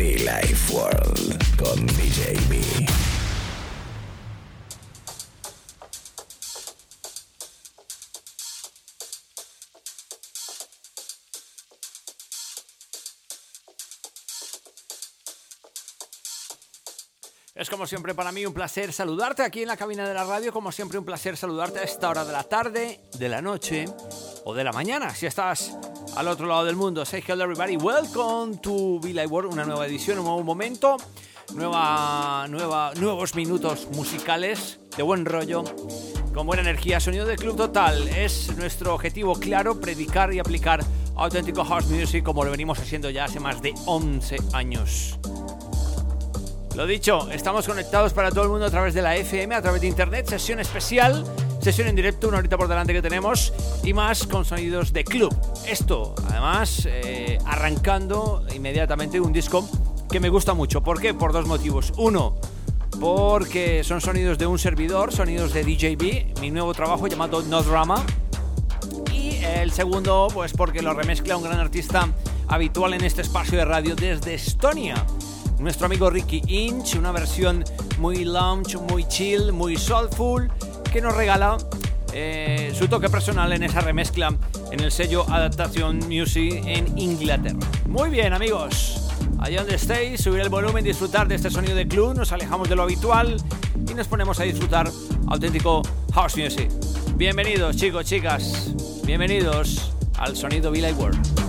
Life World con DJ. Es como siempre para mí un placer saludarte aquí en la cabina de la radio, como siempre un placer saludarte a esta hora de la tarde, de la noche o de la mañana, si estás al otro lado del mundo. Say hello everybody, welcome to Be Like World, una nueva edición, un nuevo momento, nueva, nueva, nuevos minutos musicales de buen rollo, con buena energía, sonido de club total. Es nuestro objetivo claro, predicar y aplicar auténtico house music como lo venimos haciendo ya hace más de 11 años. Lo dicho, estamos conectados para todo el mundo a través de la FM, a través de internet, sesión especial, sesión en directo, una horita por delante que tenemos y más con sonidos de club. Esto, además, eh, arrancando inmediatamente un disco que me gusta mucho. ¿Por qué? Por dos motivos. Uno, porque son sonidos de un servidor, sonidos de DJB, mi nuevo trabajo llamado No Drama. Y el segundo, pues porque lo remezcla un gran artista habitual en este espacio de radio desde Estonia nuestro amigo Ricky Inch, una versión muy lounge, muy chill, muy soulful, que nos regala eh, su toque personal en esa remezcla en el sello Adaptation Music en Inglaterra. Muy bien, amigos. Allá donde estéis, subir el volumen, disfrutar de este sonido de club, nos alejamos de lo habitual y nos ponemos a disfrutar auténtico house music. Bienvenidos, chicos, chicas. Bienvenidos al sonido Like World.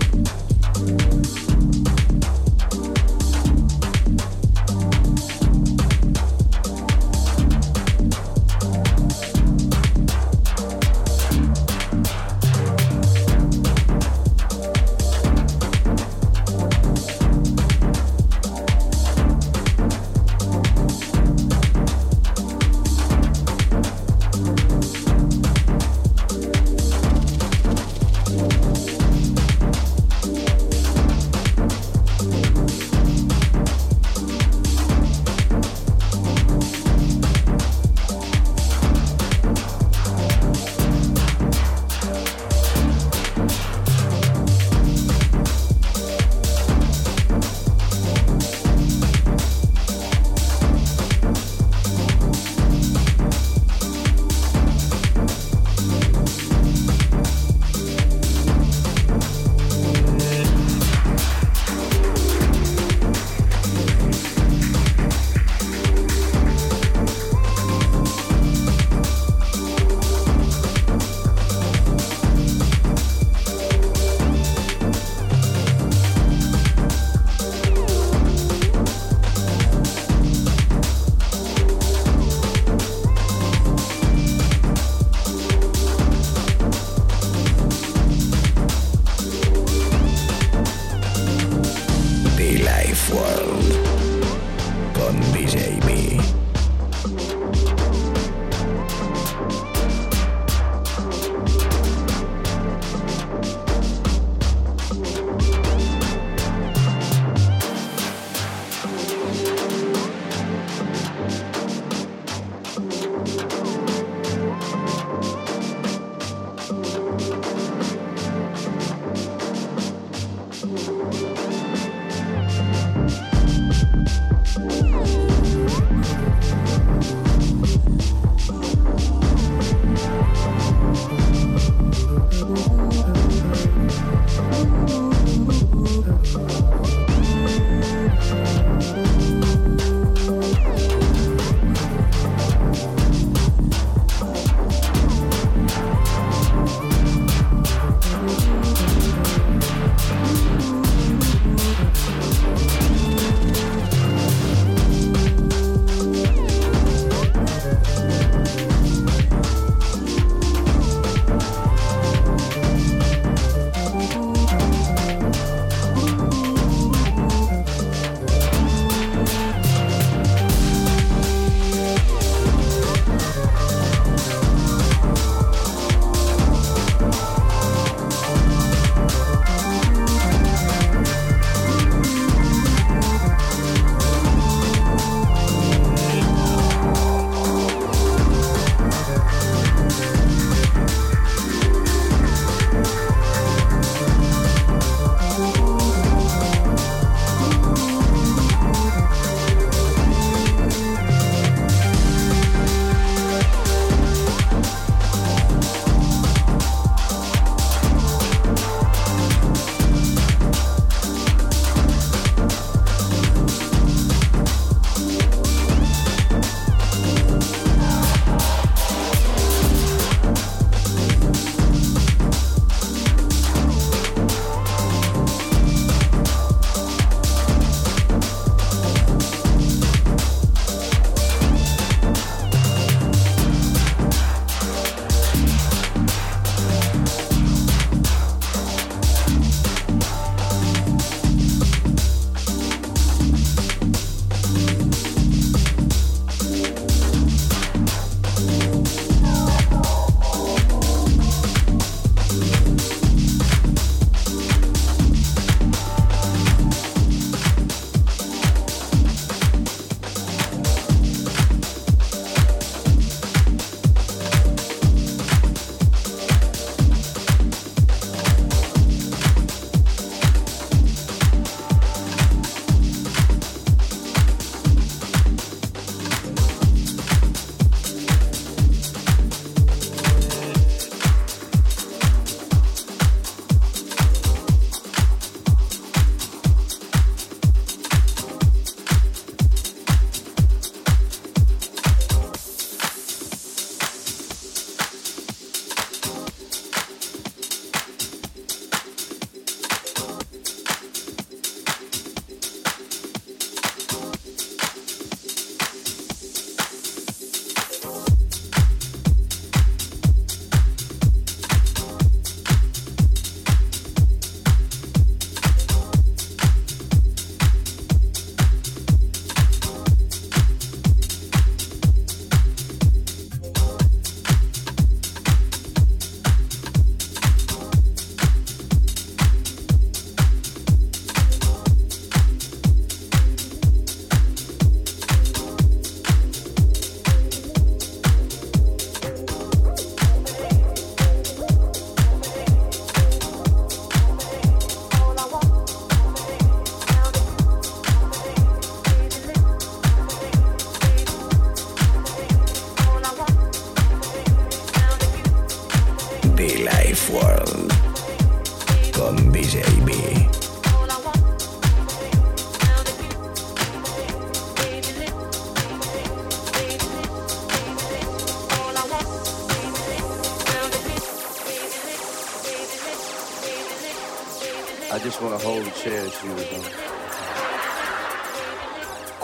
foil.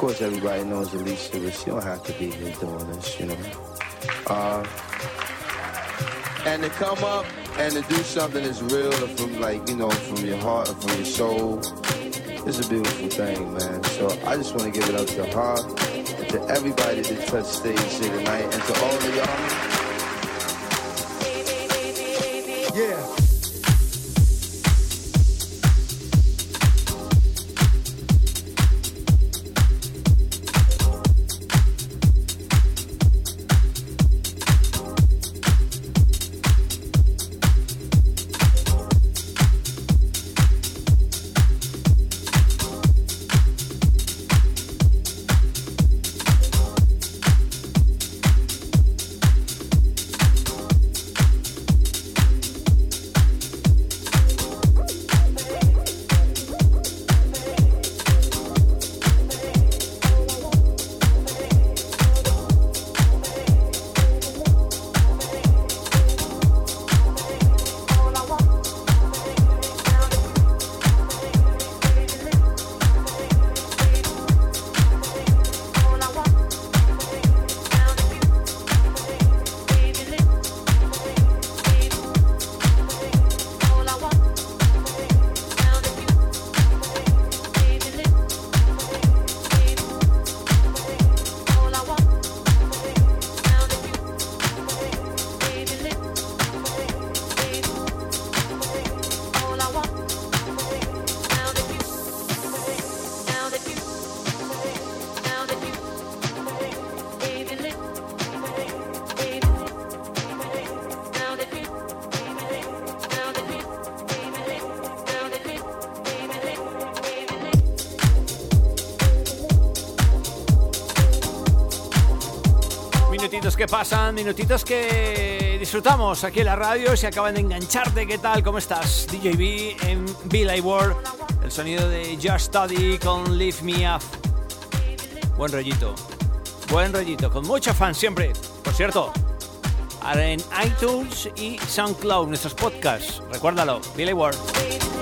Course, everybody knows Alicia, but she don't have to be here doing this, you know. Uh, and to come up and to do something that's real from like, you know, from your heart and from your soul, it's a beautiful thing, man. So I just want to give it up to her, and to everybody that touched stage here tonight, and to all of y'all. Que pasan, minutitos que disfrutamos aquí en la radio. Si acaban de engancharte, ¿qué tal? ¿Cómo estás? DJB en Billy World. El sonido de Just Study con Lift Me Up. Buen rollito. Buen rollito. Con mucha fan siempre. Por cierto, en iTunes y SoundCloud, nuestros podcasts. Recuérdalo, Billy World.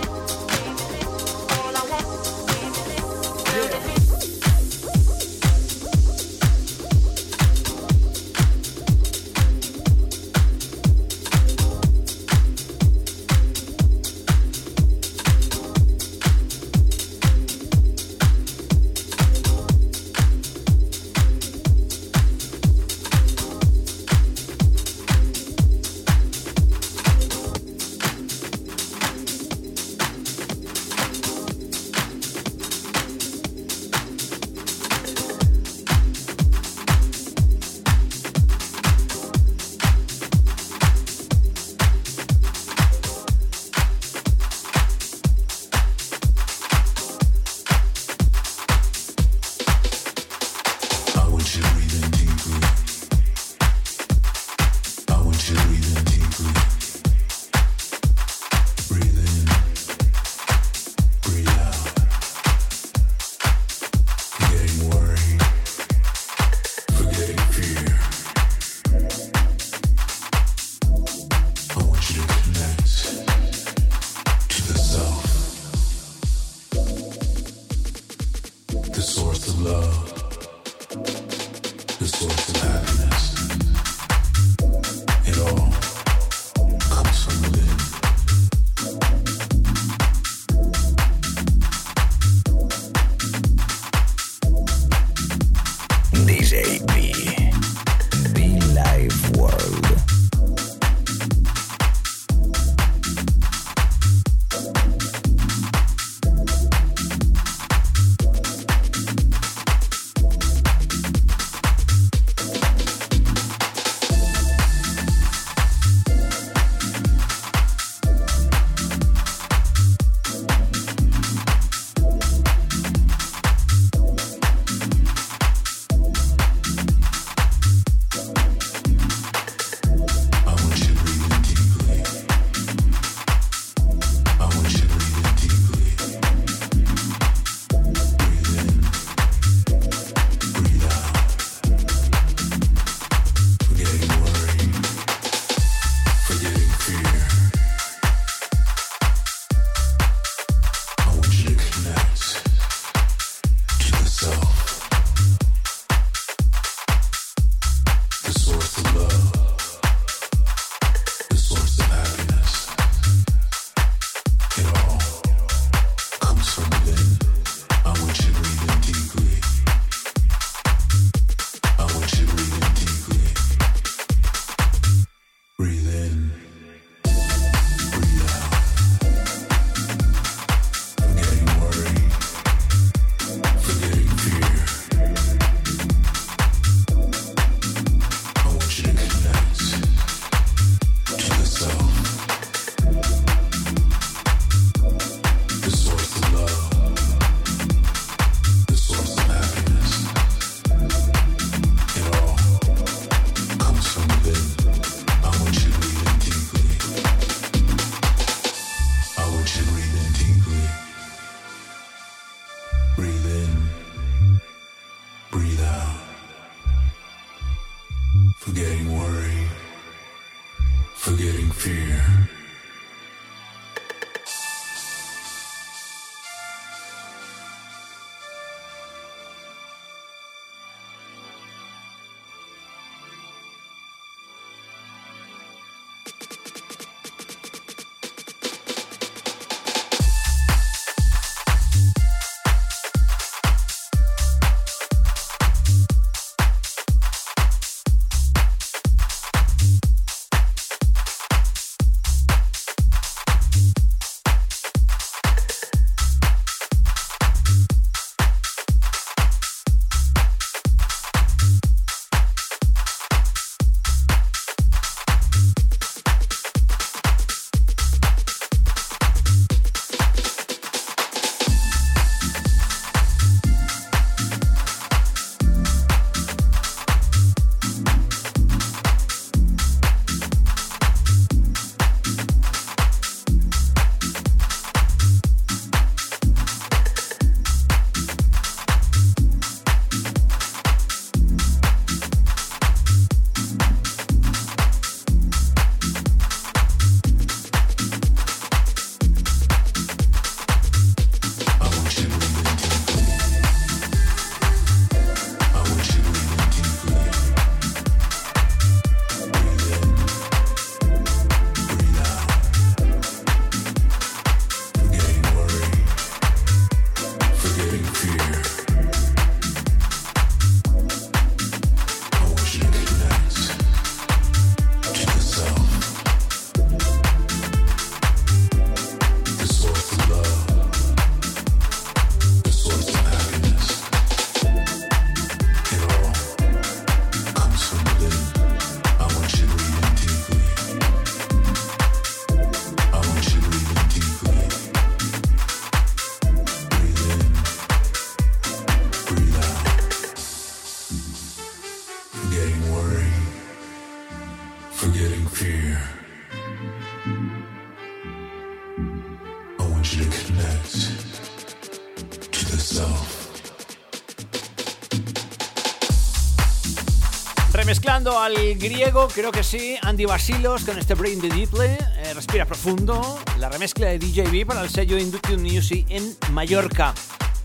Remezclando al griego, creo que sí, Andy Basilos con este Brain the Deeply, eh, respira profundo, la remezcla de DJB para el sello Induction Music en Mallorca.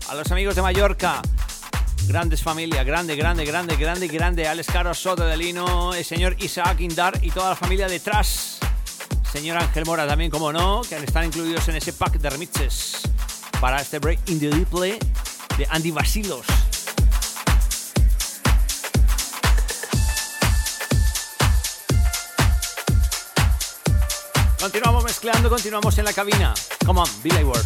A los amigos de Mallorca, grandes familias, grande, grande, grande, grande, grande, Alex Caro, Soto de Lino, el señor Isaac Indar y toda la familia detrás. Señor Ángel Mora también, como no, que están incluidos en ese pack de remixes para este Break in the Deeply de Andy Basilos. Continuamos mezclando, continuamos en la cabina. Come on, Billy Ward.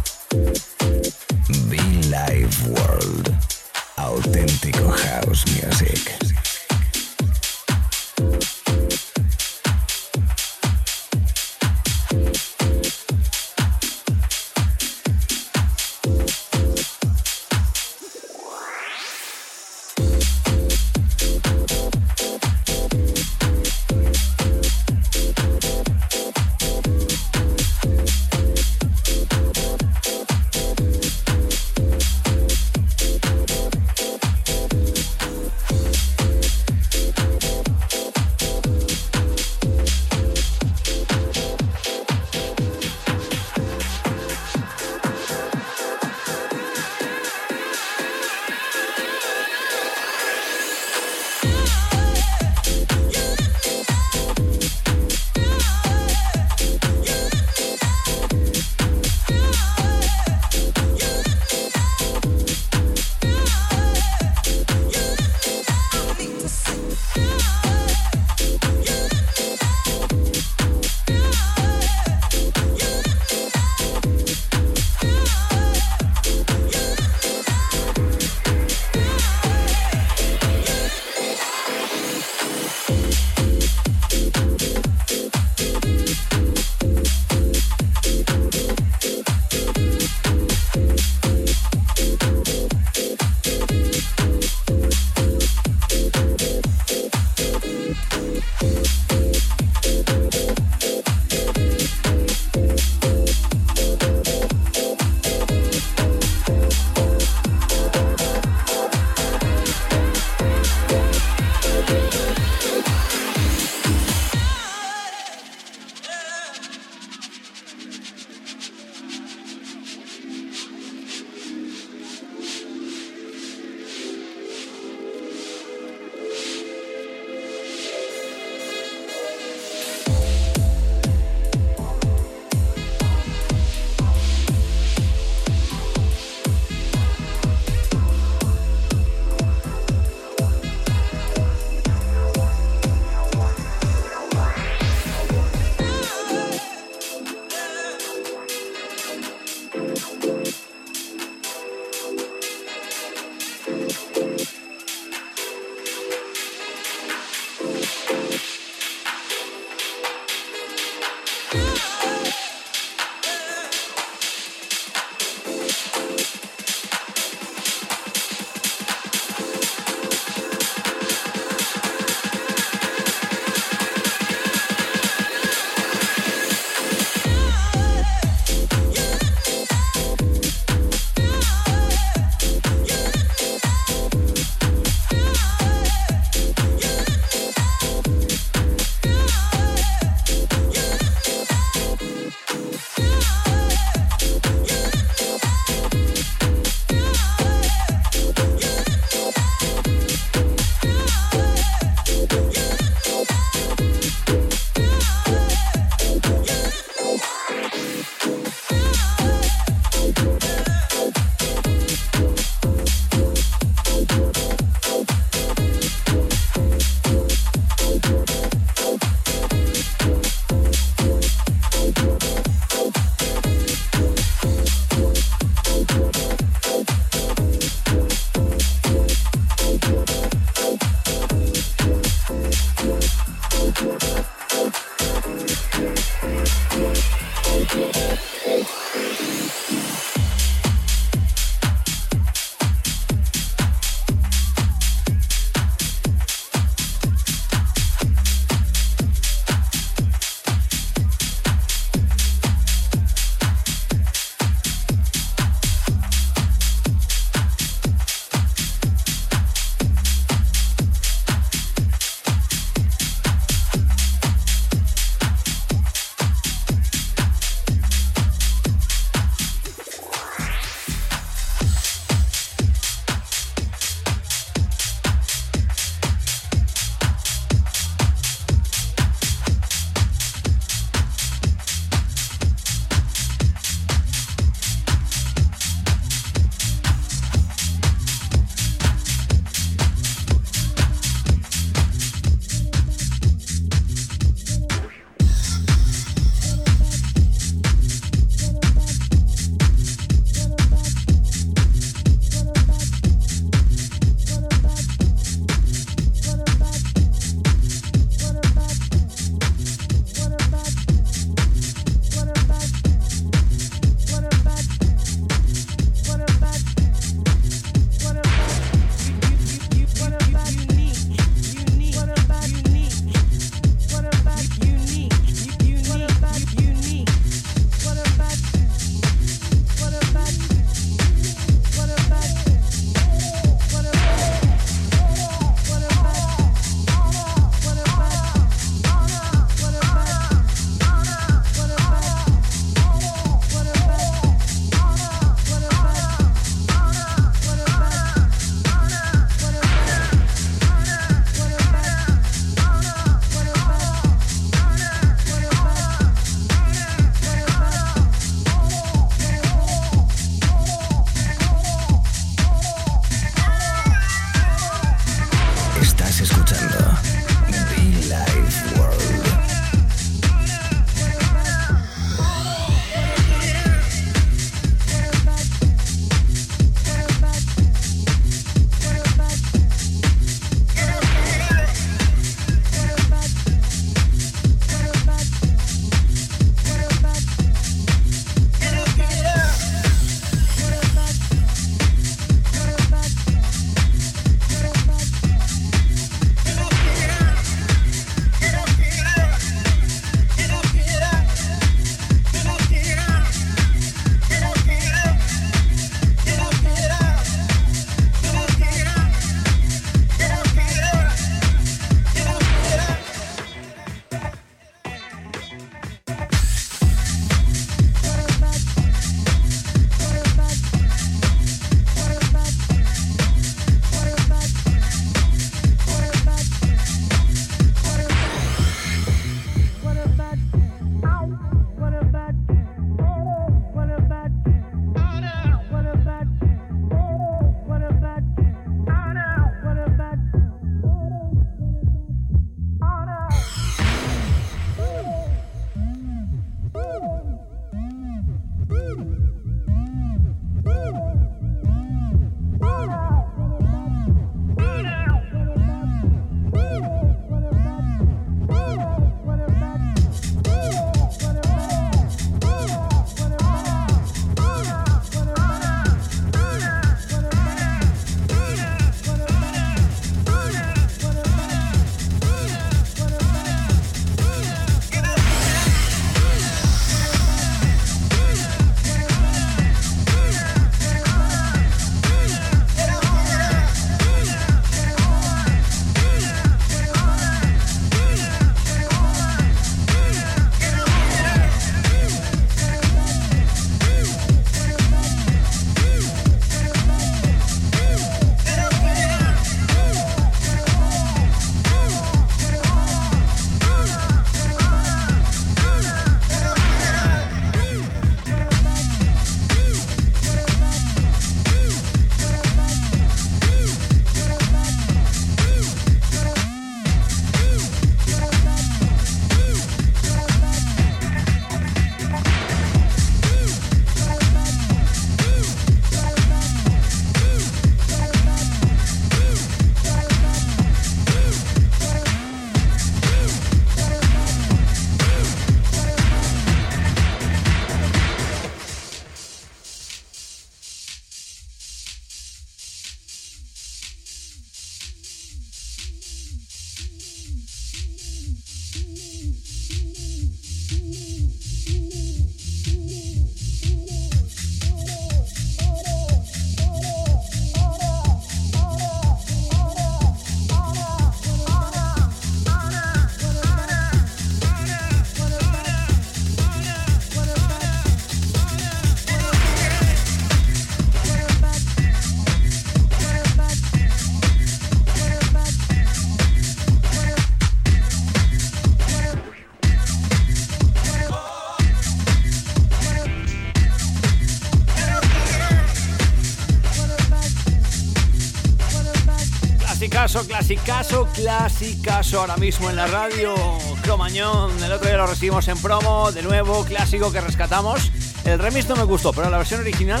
Clasicazo, clasicazo, ahora mismo en la radio. Cromañón, el otro día lo recibimos en promo, de nuevo, clásico que rescatamos. El remix no me gustó, pero la versión original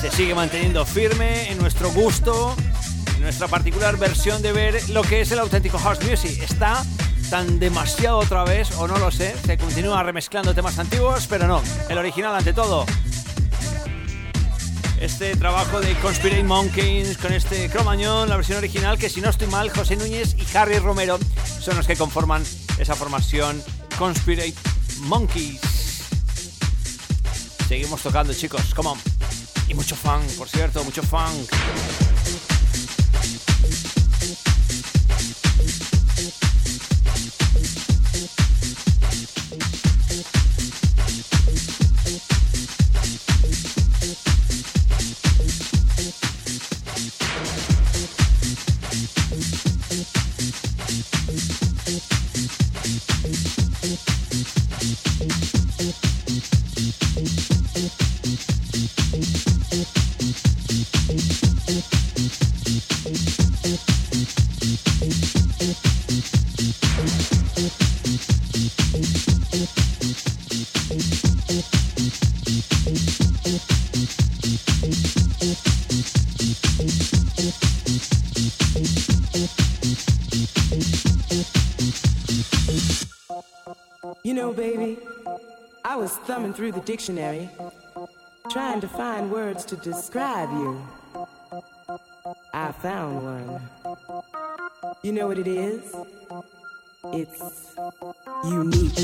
se sigue manteniendo firme en nuestro gusto, en nuestra particular versión de ver lo que es el auténtico house music. Está tan demasiado otra vez, o no lo sé, se continúa remezclando temas antiguos, pero no, el original ante todo este trabajo de Conspirate Monkeys con este cromañón, la versión original, que si no estoy mal, José Núñez y Harry Romero son los que conforman esa formación Conspirate Monkeys. Seguimos tocando, chicos, come on. Y mucho funk, por cierto, mucho funk. Thumbing through the dictionary, trying to find words to describe you. I found one. You know what it is? It's unique.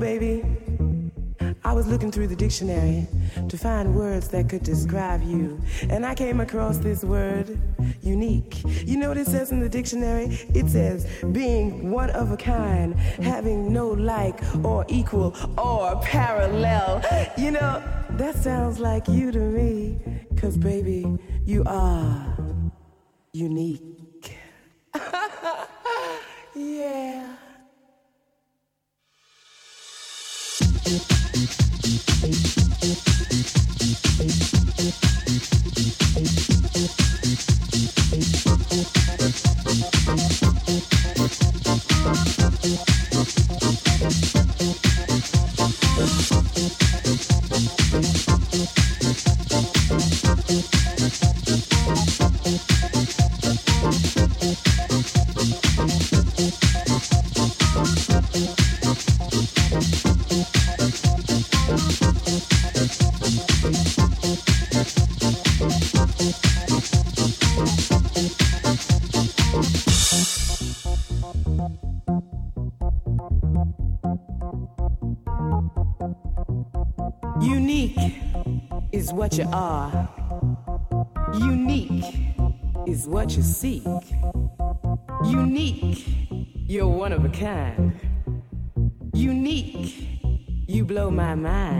Baby, I was looking through the dictionary to find words that could describe you. And I came across this word, unique. You know what it says in the dictionary? It says being one of a kind, having no like or equal or parallel. You know, that sounds like you to me. Cause baby, you are unique. What you are. Unique is what you seek. Unique, you're one of a kind. Unique, you blow my mind.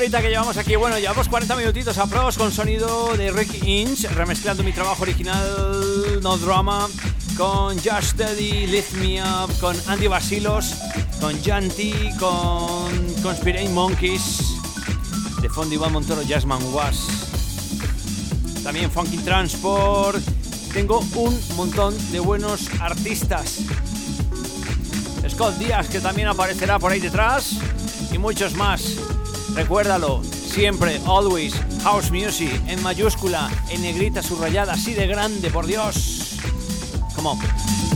horita que llevamos aquí. Bueno, llevamos 40 minutitos a pros con sonido de Rick Inch, remezclando mi trabajo original, No Drama, con Just Steady, Lift Me Up, con Andy Basilos, con Janti, con Conspirating Monkeys, de Fondo Iván Montoro, Jasmine Was, también Funky Transport. Tengo un montón de buenos artistas. Scott Díaz, que también aparecerá por ahí detrás, y muchos más. Recuérdalo, siempre, always, house music, en mayúscula, en negrita subrayada, así de grande, por Dios. Come on.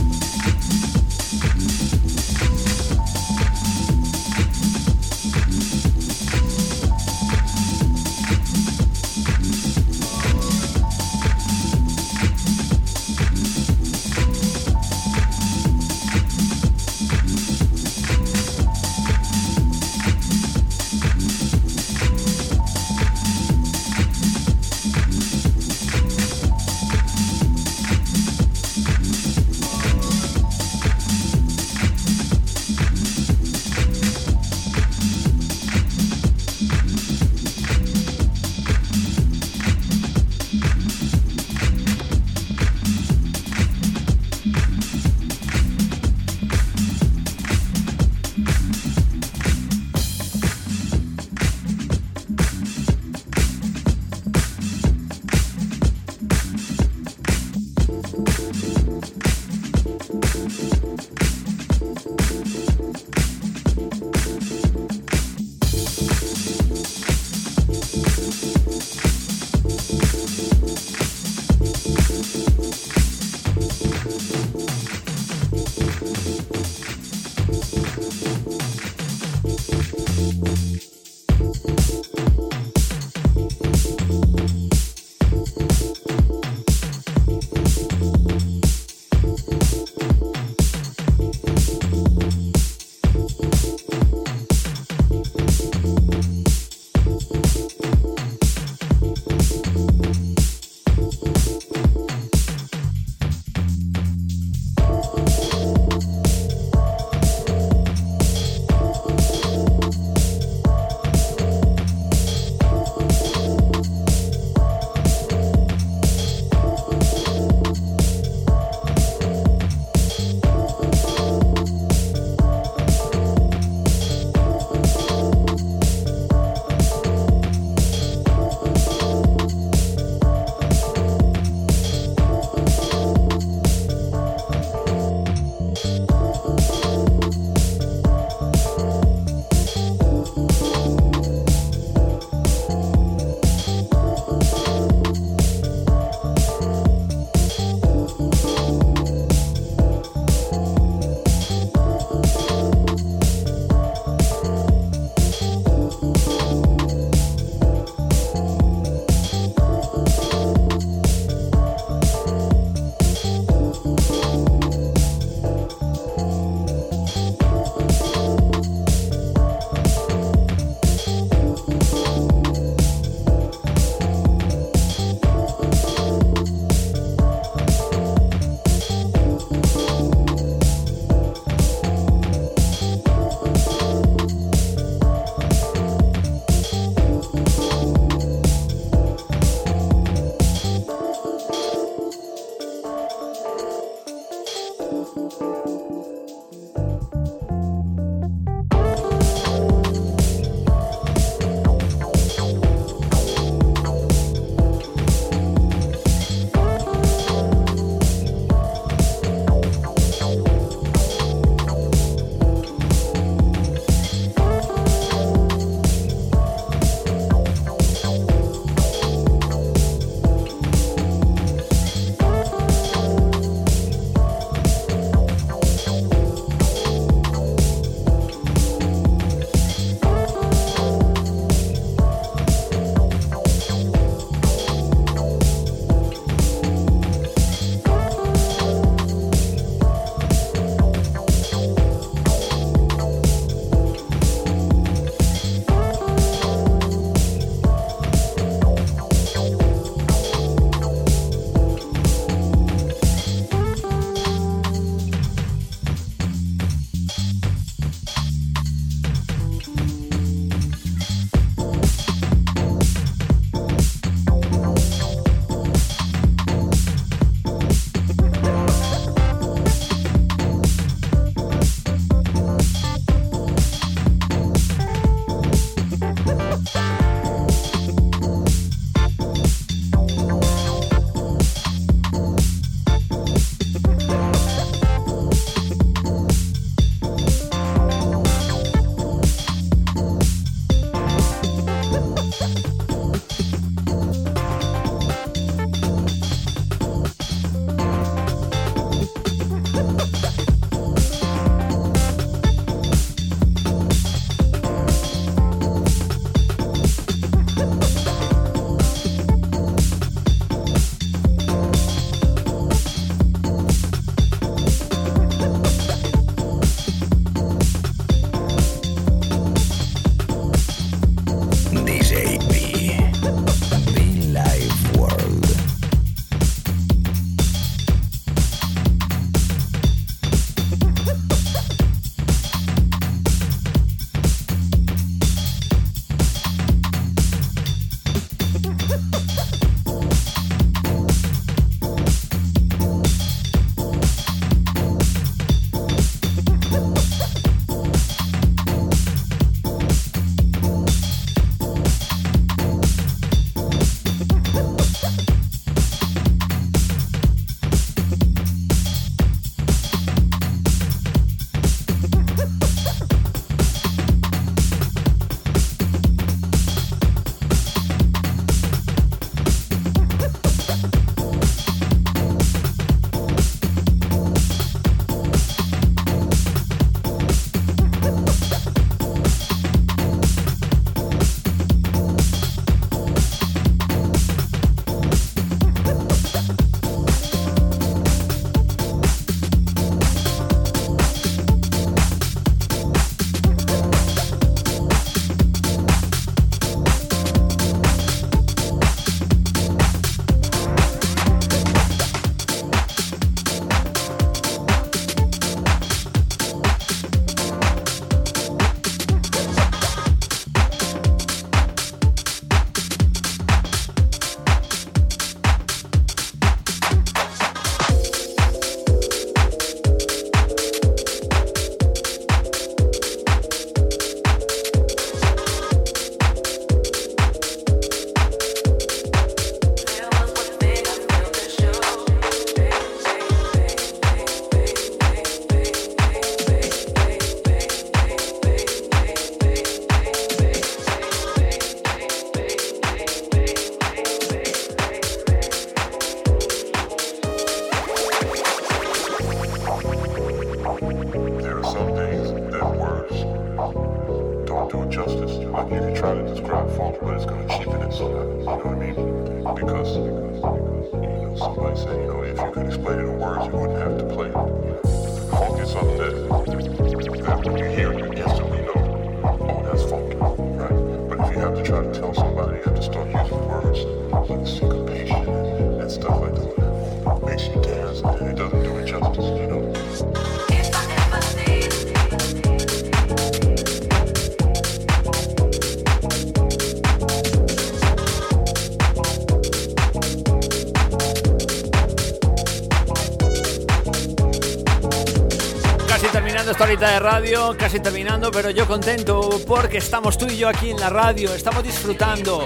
De radio, casi terminando, pero yo contento porque estamos tú y yo aquí en la radio, estamos disfrutando.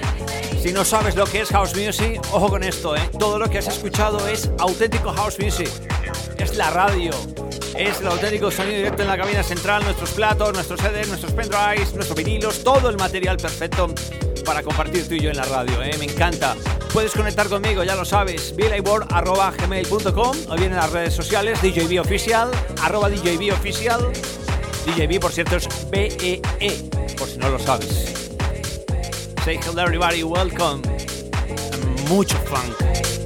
Si no sabes lo que es house music, ojo con esto, ¿eh? todo lo que has escuchado es auténtico house music. Es la radio, es el auténtico sonido directo en la cabina central, nuestros platos, nuestros CDs, nuestros pendrives, nuestros vinilos, todo el material perfecto para compartir tú y yo en la radio. ¿eh? Me encanta. Puedes conectar conmigo, ya lo sabes, gmail.com o bien en las redes sociales, DJB Oficial, arroba DJB Oficial. DJB, por cierto, es B-E-E, -E, por si no lo sabes. Say hello everybody, welcome. Mucho funk.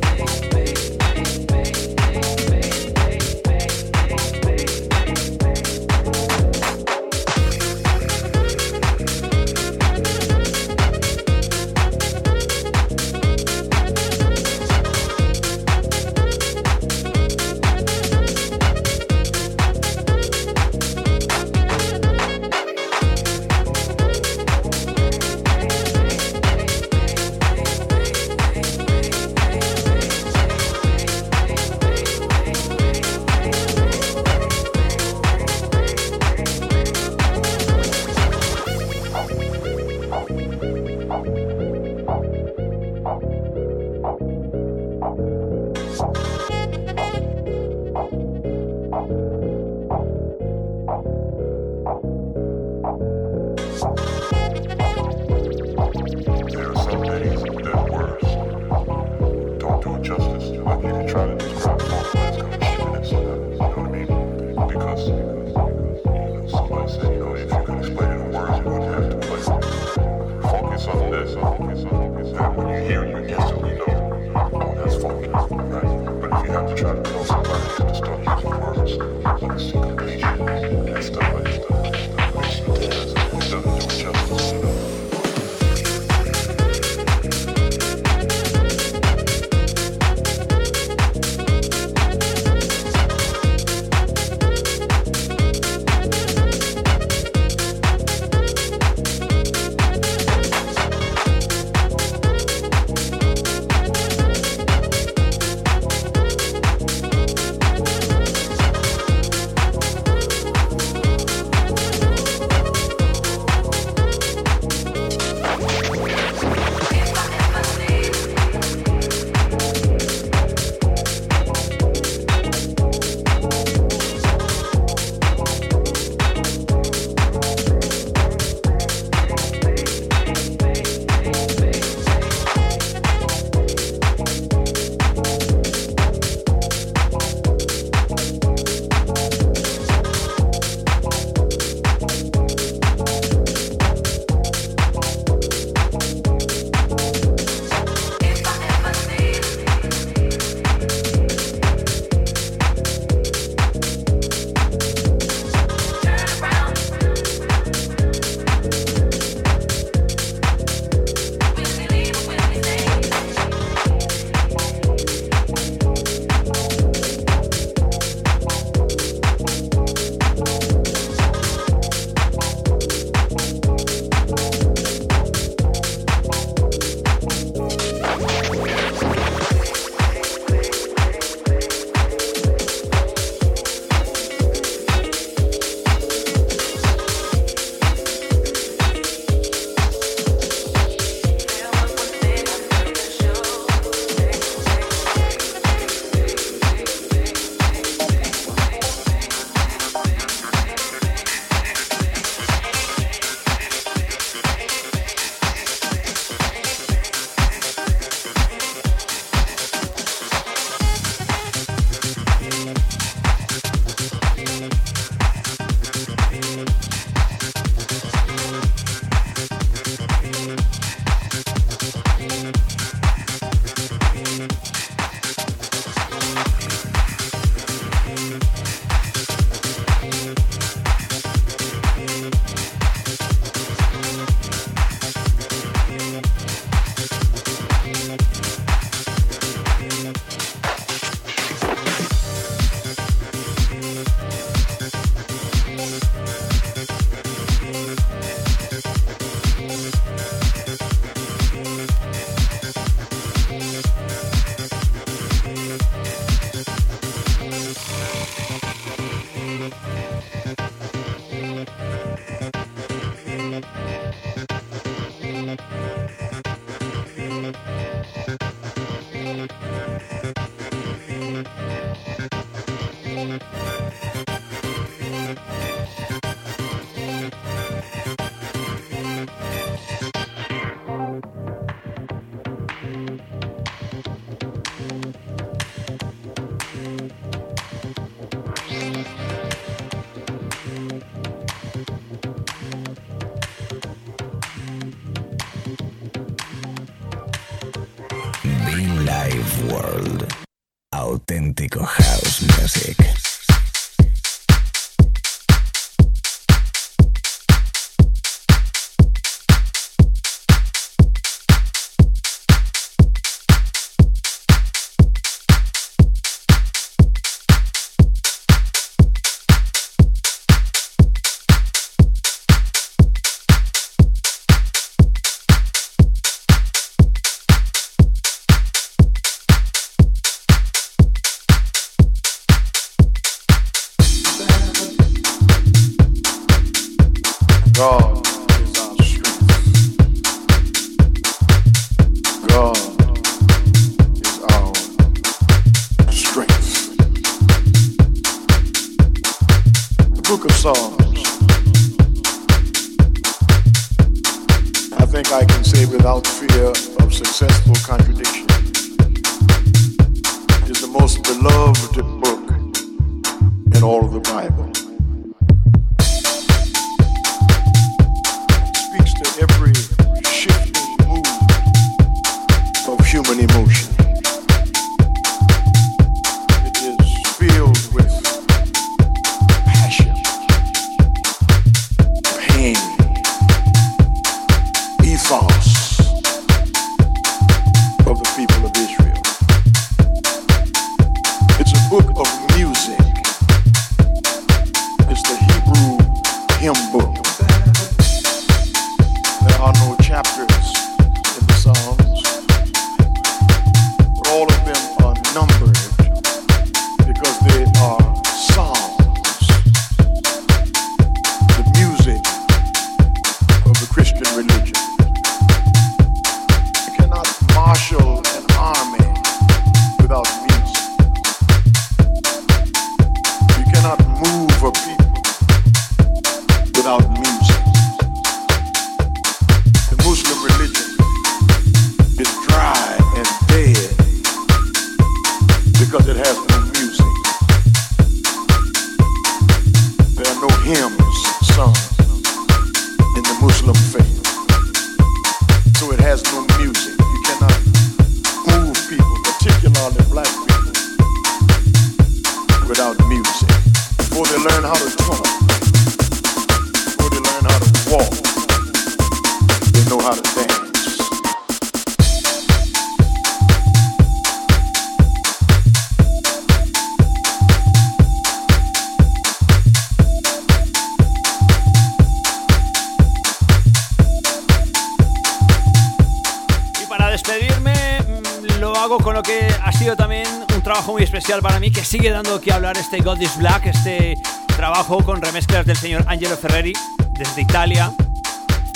Sigue dando que hablar este God is Black, este trabajo con remezclas del señor Angelo Ferreri desde Italia.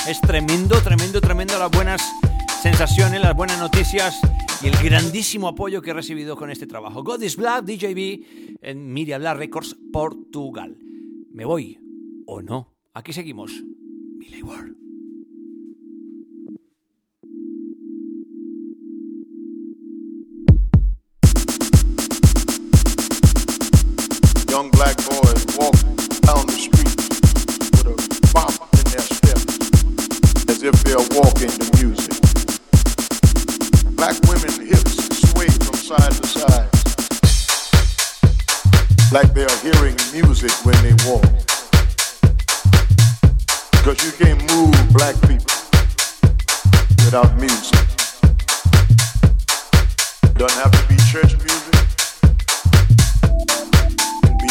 Es tremendo, tremendo, tremendo las buenas sensaciones, las buenas noticias y el grandísimo apoyo que he recibido con este trabajo. God is Black, DJB en Media Black Records, Portugal. ¿Me voy o no? Aquí seguimos. Miley World. Young black boys walk down the street with a bop in their step as if they're walking to music. Black women hips sway from side to side like they are hearing music when they walk. Because you can't move black people without music. Doesn't have to be church music.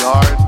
Hard.